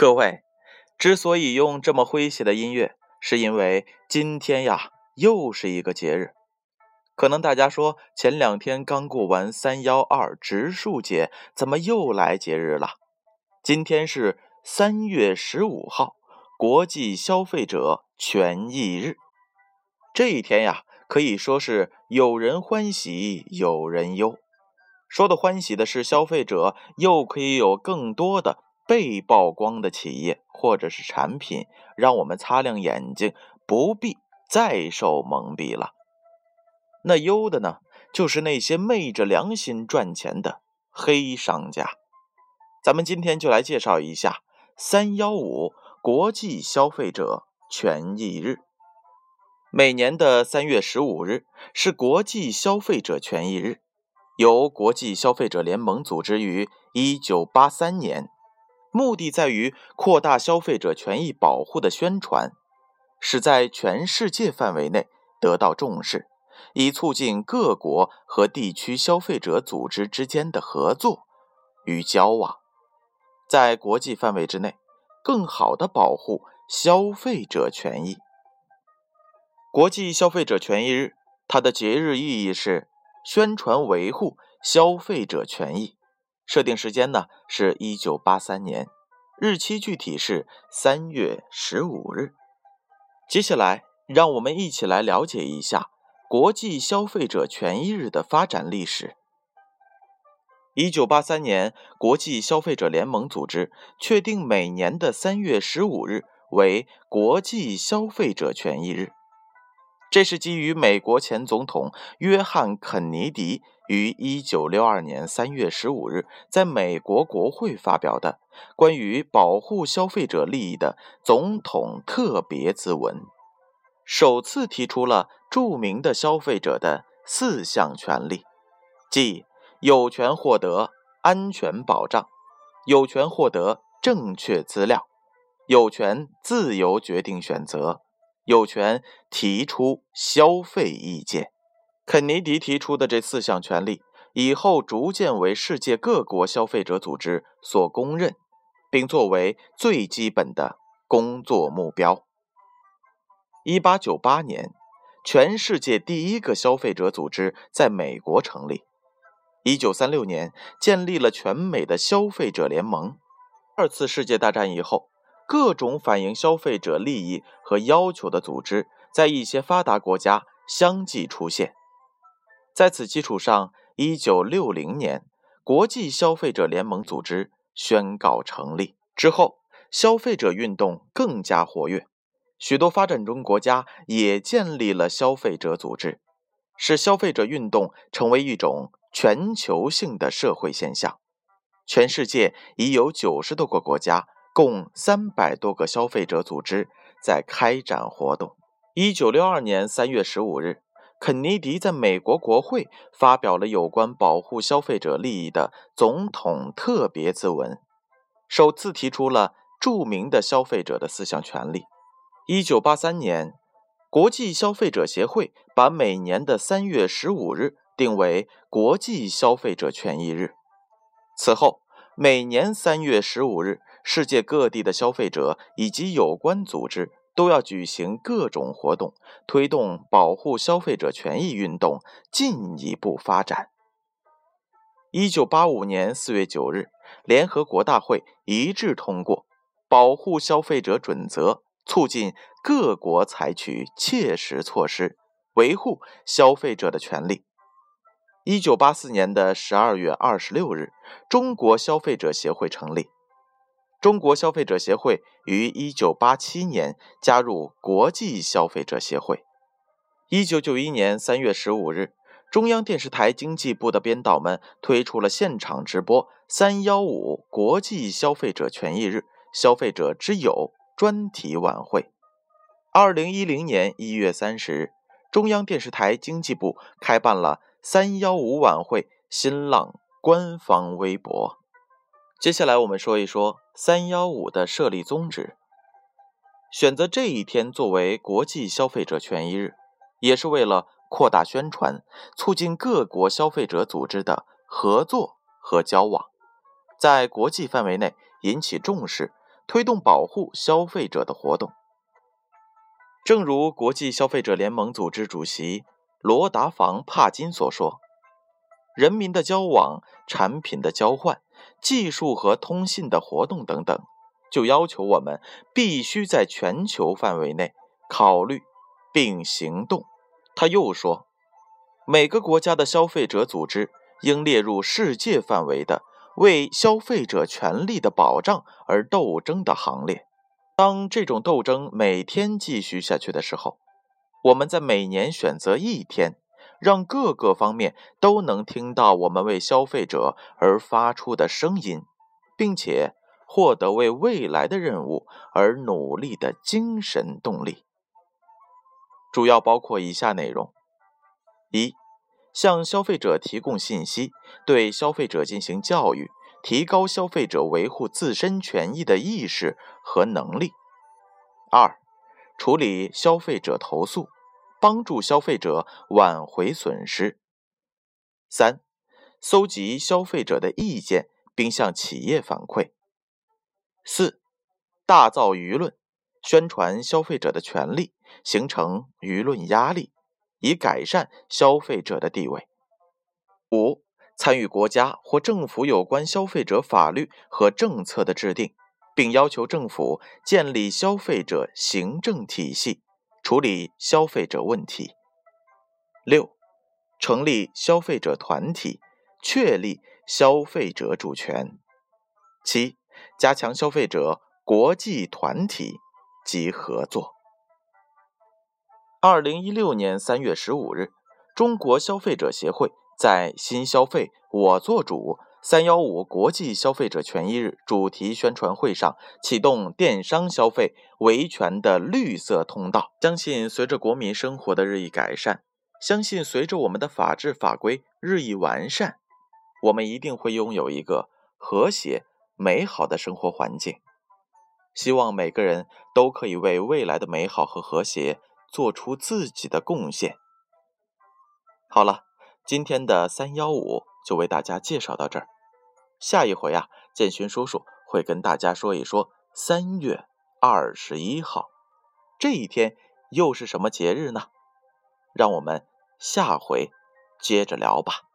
各位，之所以用这么诙谐的音乐，是因为今天呀又是一个节日。可能大家说，前两天刚过完三幺二植树节，怎么又来节日了？今天是三月十五号，国际消费者权益日。这一天呀，可以说是有人欢喜有人忧。说的欢喜的是，消费者又可以有更多的。被曝光的企业或者是产品，让我们擦亮眼睛，不必再受蒙蔽了。那忧的呢，就是那些昧着良心赚钱的黑商家。咱们今天就来介绍一下三幺五国际消费者权益日。每年的三月十五日是国际消费者权益日，由国际消费者联盟组织于一九八三年。目的在于扩大消费者权益保护的宣传，使在全世界范围内得到重视，以促进各国和地区消费者组织之间的合作与交往，在国际范围之内更好的保护消费者权益。国际消费者权益日，它的节日意义是宣传维护消费者权益。设定时间呢是一九八三年，日期具体是三月十五日。接下来，让我们一起来了解一下国际消费者权益日的发展历史。一九八三年，国际消费者联盟组织确定每年的三月十五日为国际消费者权益日，这是基于美国前总统约翰·肯尼迪。于一九六二年三月十五日，在美国国会发表的关于保护消费者利益的总统特别咨文，首次提出了著名的消费者的四项权利，即有权获得安全保障，有权获得正确资料，有权自由决定选择，有权提出消费意见。肯尼迪提出的这四项权利，以后逐渐为世界各国消费者组织所公认，并作为最基本的工作目标。一八九八年，全世界第一个消费者组织在美国成立。一九三六年，建立了全美的消费者联盟。二次世界大战以后，各种反映消费者利益和要求的组织在一些发达国家相继出现。在此基础上，一九六零年，国际消费者联盟组织宣告成立。之后，消费者运动更加活跃，许多发展中国家也建立了消费者组织，使消费者运动成为一种全球性的社会现象。全世界已有九十多个国家，共三百多个消费者组织在开展活动。一九六二年三月十五日。肯尼迪在美国国会发表了有关保护消费者利益的总统特别咨文，首次提出了著名的消费者的四项权利。一九八三年，国际消费者协会把每年的三月十五日定为国际消费者权益日。此后，每年三月十五日，世界各地的消费者以及有关组织。都要举行各种活动，推动保护消费者权益运动进一步发展。一九八五年四月九日，联合国大会一致通过《保护消费者准则》，促进各国采取切实措施，维护消费者的权利。一九八四年的十二月二十六日，中国消费者协会成立。中国消费者协会于一九八七年加入国际消费者协会。一九九一年三月十五日，中央电视台经济部的编导们推出了现场直播“三幺五国际消费者权益日，消费者之友”专题晚会。二零一零年一月三十日，中央电视台经济部开办了“三幺五晚会”新浪官方微博。接下来我们说一说三幺五的设立宗旨。选择这一天作为国际消费者权益日，也是为了扩大宣传，促进各国消费者组织的合作和交往，在国际范围内引起重视，推动保护消费者的活动。正如国际消费者联盟组织主席罗达房帕金所说：“人民的交往、产品的交换、技术和通信的活动等等，就要求我们必须在全球范围内考虑并行动。”他又说：“每个国家的消费者组织应列入世界范围的为消费者权利的保障而斗争的行列。”当这种斗争每天继续下去的时候，我们在每年选择一天，让各个方面都能听到我们为消费者而发出的声音，并且获得为未来的任务而努力的精神动力。主要包括以下内容：一、向消费者提供信息，对消费者进行教育。提高消费者维护自身权益的意识和能力。二、处理消费者投诉，帮助消费者挽回损失。三、搜集消费者的意见，并向企业反馈。四、大造舆论，宣传消费者的权利，形成舆论压力，以改善消费者的地位。五。参与国家或政府有关消费者法律和政策的制定，并要求政府建立消费者行政体系，处理消费者问题。六、成立消费者团体，确立消费者主权。七、加强消费者国际团体及合作。二零一六年三月十五日，中国消费者协会。在“新消费我做主”三幺五国际消费者权益日主题宣传会上，启动电商消费维权的绿色通道。相信随着国民生活的日益改善，相信随着我们的法治法规日益完善，我们一定会拥有一个和谐美好的生活环境。希望每个人都可以为未来的美好和和谐做出自己的贡献。好了。今天的三幺五就为大家介绍到这儿，下一回啊，建勋叔叔会跟大家说一说三月二十一号这一天又是什么节日呢？让我们下回接着聊吧。